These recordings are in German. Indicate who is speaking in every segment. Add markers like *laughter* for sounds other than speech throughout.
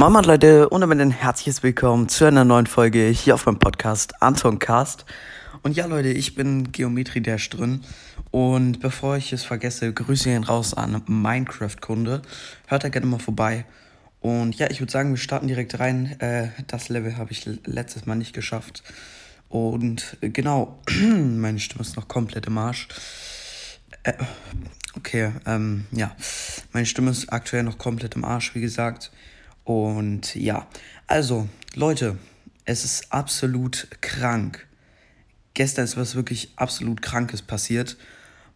Speaker 1: Mama Leute und damit ein herzliches Willkommen zu einer neuen Folge hier auf meinem Podcast Anton Cast. Und ja Leute, ich bin Geometrie der drin und bevor ich es vergesse, grüße ihn raus an Minecraft-Kunde. Hört da gerne mal vorbei. Und ja, ich würde sagen, wir starten direkt rein. Äh, das Level habe ich letztes Mal nicht geschafft. Und äh, genau, *clears throat* meine Stimme ist noch komplett im Arsch. Äh, okay, ähm, ja. Meine Stimme ist aktuell noch komplett im Arsch, wie gesagt. Und ja, also, Leute, es ist absolut krank. Gestern ist was wirklich absolut Krankes passiert.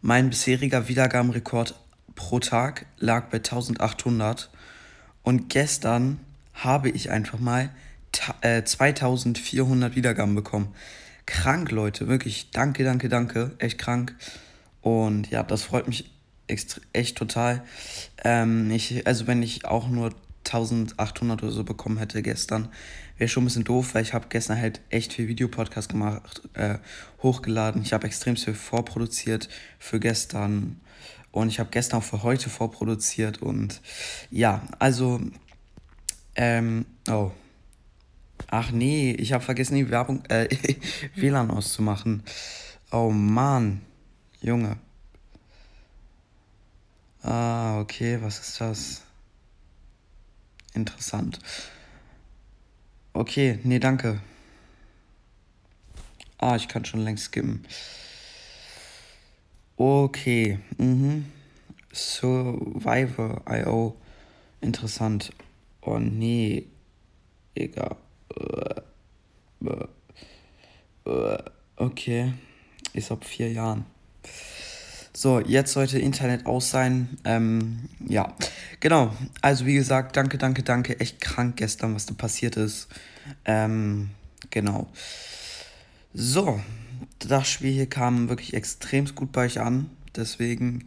Speaker 1: Mein bisheriger Wiedergabenrekord pro Tag lag bei 1800. Und gestern habe ich einfach mal äh, 2400 Wiedergaben bekommen. Krank, Leute, wirklich. Danke, danke, danke. Echt krank. Und ja, das freut mich echt total. Ähm, ich, also wenn ich auch nur 1800 oder so bekommen hätte gestern, wäre schon ein bisschen doof, weil ich habe gestern halt echt viel Videopodcast gemacht, äh, hochgeladen. Ich habe extrem viel vorproduziert für gestern und ich habe gestern auch für heute vorproduziert und ja, also ähm, oh. Ach nee, ich habe vergessen, die Werbung, äh, *laughs* WLAN auszumachen. Oh Mann, Junge. Ah, okay, was ist das? Interessant. Okay, nee, danke. Ah, ich kann schon längst skippen. Okay, mhm. Survivor.io. Interessant. Oh nee. Egal. Okay. Ist ab vier Jahren. So, jetzt sollte Internet aus sein. Ähm, ja, genau. Also wie gesagt, danke, danke, danke. Echt krank gestern, was da passiert ist. Ähm, genau. So, das Spiel hier kam wirklich extrem gut bei euch an. Deswegen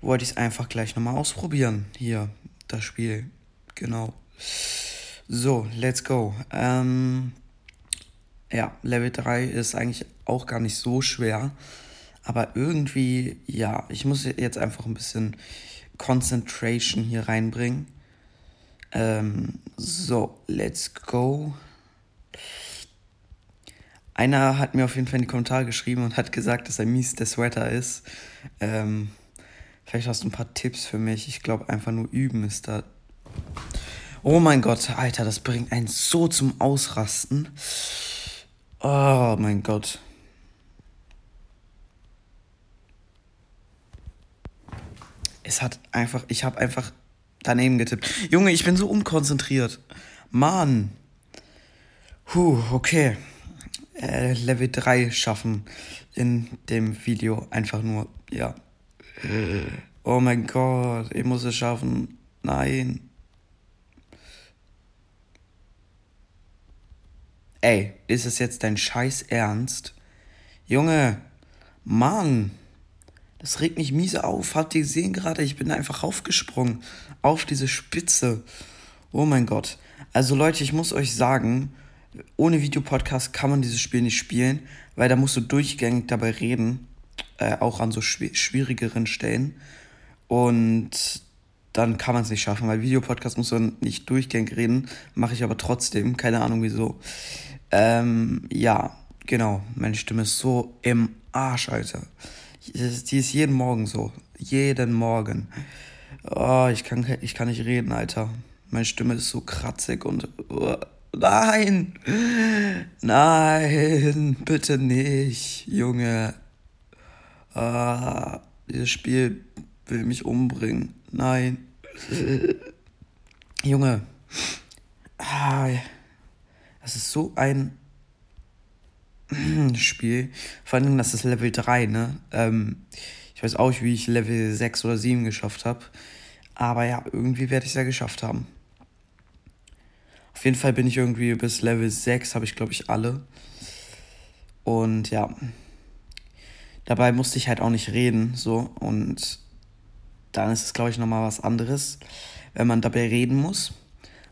Speaker 1: wollte ich es einfach gleich nochmal ausprobieren. Hier, das Spiel. Genau. So, let's go. Ähm, ja, Level 3 ist eigentlich auch gar nicht so schwer. Aber irgendwie, ja, ich muss jetzt einfach ein bisschen Concentration hier reinbringen. Ähm, so, let's go. Einer hat mir auf jeden Fall in die Kommentare geschrieben und hat gesagt, dass er mies der Sweater ist. Ähm, vielleicht hast du ein paar Tipps für mich. Ich glaube, einfach nur üben ist da. Oh mein Gott, Alter, das bringt einen so zum Ausrasten. Oh mein Gott. Es hat einfach, ich habe einfach daneben getippt. Junge, ich bin so unkonzentriert. Mann. Puh, okay. Äh, Level 3 schaffen in dem Video. Einfach nur, ja. Oh mein Gott, ich muss es schaffen. Nein. Ey, ist es jetzt dein Scheiß Ernst? Junge, Mann. Das regt mich miese auf. Habt ihr gesehen gerade? Ich bin einfach aufgesprungen auf diese Spitze. Oh mein Gott. Also Leute, ich muss euch sagen, ohne Videopodcast kann man dieses Spiel nicht spielen, weil da musst du durchgängig dabei reden, äh, auch an so schwierigeren Stellen. Und dann kann man es nicht schaffen, weil Videopodcast muss man nicht durchgängig reden, mache ich aber trotzdem, keine Ahnung wieso. Ähm, ja, genau, meine Stimme ist so im Arsch, Alter. Die ist jeden Morgen so. Jeden Morgen. Oh, ich kann, ich kann nicht reden, Alter. Meine Stimme ist so kratzig und. Oh, nein! Nein! Bitte nicht, Junge. Ah, dieses Spiel will mich umbringen. Nein. *laughs* Junge. Ah, das ist so ein *clears throat* Spiel. Vor allem, das ist Level 3, ne? Ähm, ich weiß auch nicht, wie ich Level 6 oder 7 geschafft habe. Aber ja, irgendwie werde ich es ja geschafft haben. Auf jeden Fall bin ich irgendwie bis Level 6, habe ich glaube ich alle. Und ja, dabei musste ich halt auch nicht reden, so. Und dann ist es glaube ich nochmal was anderes, wenn man dabei reden muss.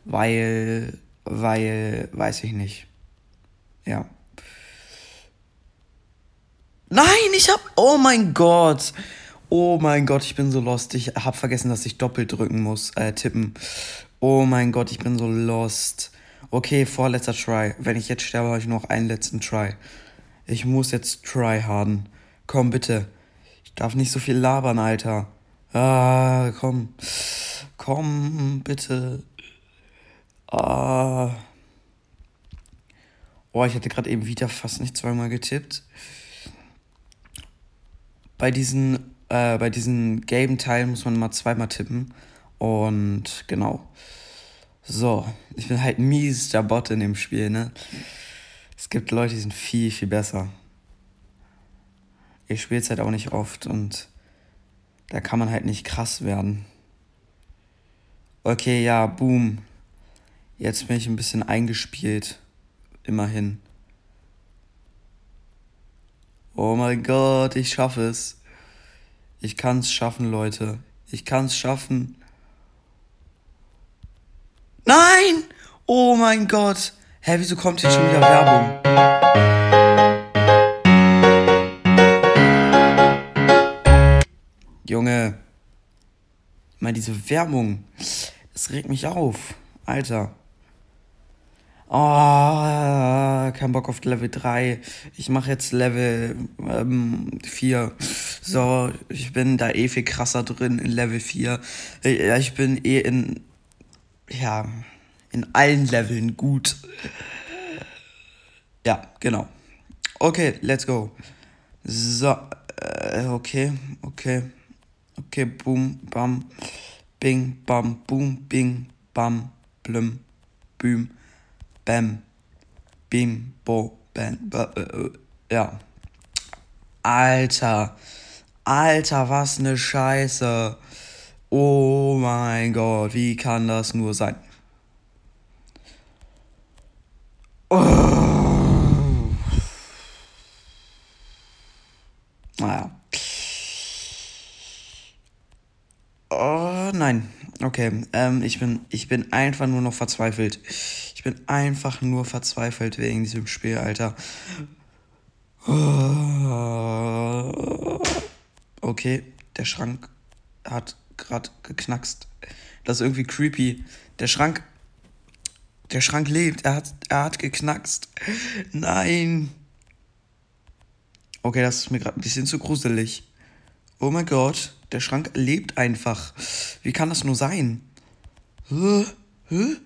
Speaker 1: Weil, weil, weiß ich nicht. Ja. Nein, ich hab. Oh mein Gott. Oh mein Gott, ich bin so lost. Ich hab vergessen, dass ich doppelt drücken muss, äh, tippen. Oh mein Gott, ich bin so lost. Okay, vorletzter Try. Wenn ich jetzt sterbe, habe ich noch einen letzten Try. Ich muss jetzt try harden. Komm, bitte. Ich darf nicht so viel labern, Alter. Ah, komm. Komm, bitte. Ah. Oh, ich hatte gerade eben wieder fast nicht zweimal getippt. Bei diesen, äh, bei diesen gelben Teilen muss man mal zweimal tippen. Und genau. So, ich bin halt mies der Bot in dem Spiel, ne? Es gibt Leute, die sind viel, viel besser. Ich spiele es halt auch nicht oft und da kann man halt nicht krass werden. Okay, ja, boom. Jetzt bin ich ein bisschen eingespielt. Immerhin. Oh mein Gott, ich schaffe es. Ich kann es schaffen, Leute. Ich kann es schaffen. Nein! Oh mein Gott. Hä, wieso kommt hier schon wieder Werbung? Junge. Mal diese Werbung. Das regt mich auf. Alter. Oh, kein Bock auf Level 3. Ich mache jetzt Level ähm, 4. So, ich bin da eh viel krasser drin in Level 4. Ja, ich bin eh in. Ja, in allen Leveln gut. Ja, genau. Okay, let's go. So, äh, okay, okay. Okay, boom, bam, bing, bam, boom, bing, bam, blum, boom, bam, bim, bo, bam, ja. Alter, Alter, was ne Scheiße. Oh mein Gott, wie kann das nur sein? Oh. Naja. Oh nein. Okay. Ähm, ich bin, ich bin einfach nur noch verzweifelt. Ich bin einfach nur verzweifelt wegen diesem Spiel, Alter. Okay, der Schrank hat gerade geknackst. Das ist irgendwie creepy. Der Schrank der Schrank lebt. Er hat, er hat geknackst. Nein. Okay, das ist mir gerade ein bisschen zu gruselig. Oh mein Gott, der Schrank lebt einfach. Wie kann das nur sein? Hä? Hä?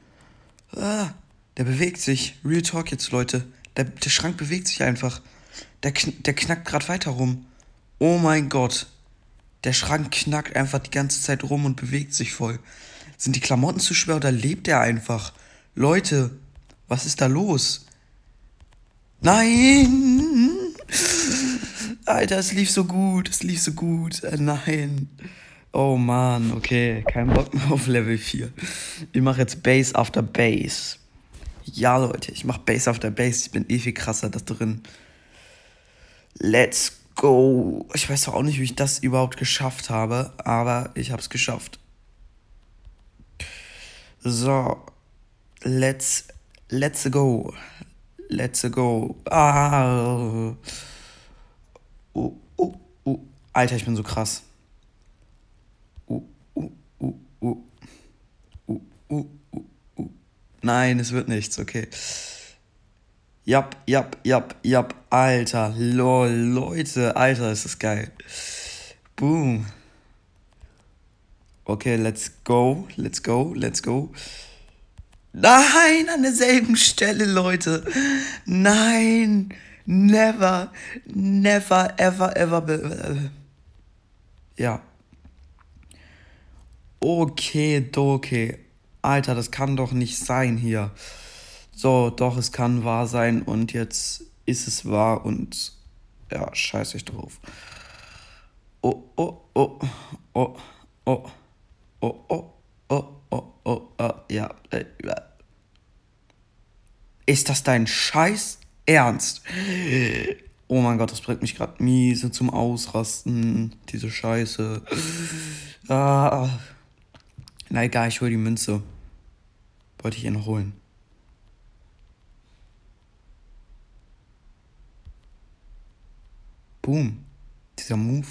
Speaker 1: Ah, der bewegt sich. Real Talk jetzt, Leute. Der, der Schrank bewegt sich einfach. Der, der knackt gerade weiter rum. Oh mein Gott. Der Schrank knackt einfach die ganze Zeit rum und bewegt sich voll. Sind die Klamotten zu schwer oder lebt er einfach? Leute, was ist da los? Nein! *laughs* Alter, es lief so gut, es lief so gut. Äh, nein. Oh Mann, okay, kein Bock mehr auf Level 4. Ich mache jetzt Base after Base. Ja, Leute, ich mache Base after Base. Ich bin eh viel krasser da drin. Let's go. Ich weiß auch nicht, wie ich das überhaupt geschafft habe, aber ich habe es geschafft. So, Let's let's go. Let's go. Ah. Uh, uh, uh. Alter, ich bin so krass. Uh, uh. Uh, uh, uh, uh. Nein, es wird nichts, okay. Jap, jap, jap, jap. Alter, lol, Leute, Alter, ist das geil. Boom. Okay, let's go, let's go, let's go. Nein, an derselben Stelle, Leute. Nein, never, never, ever, ever. Ja. Okay, okay. Alter, das kann doch nicht sein hier. So, doch, es kann wahr sein und jetzt ist es wahr und ja, scheiße ich drauf. Oh, oh, oh, oh, oh, oh, oh, oh, oh, oh, oh, ja. Äh, ist das dein Scheiß Ernst? Oh mein Gott, das bringt mich gerade miese zum Ausrasten. Diese Scheiße. Ah. Na egal, ich hol die Münze. Wollte ich ihr noch holen. Boom. Dieser Move.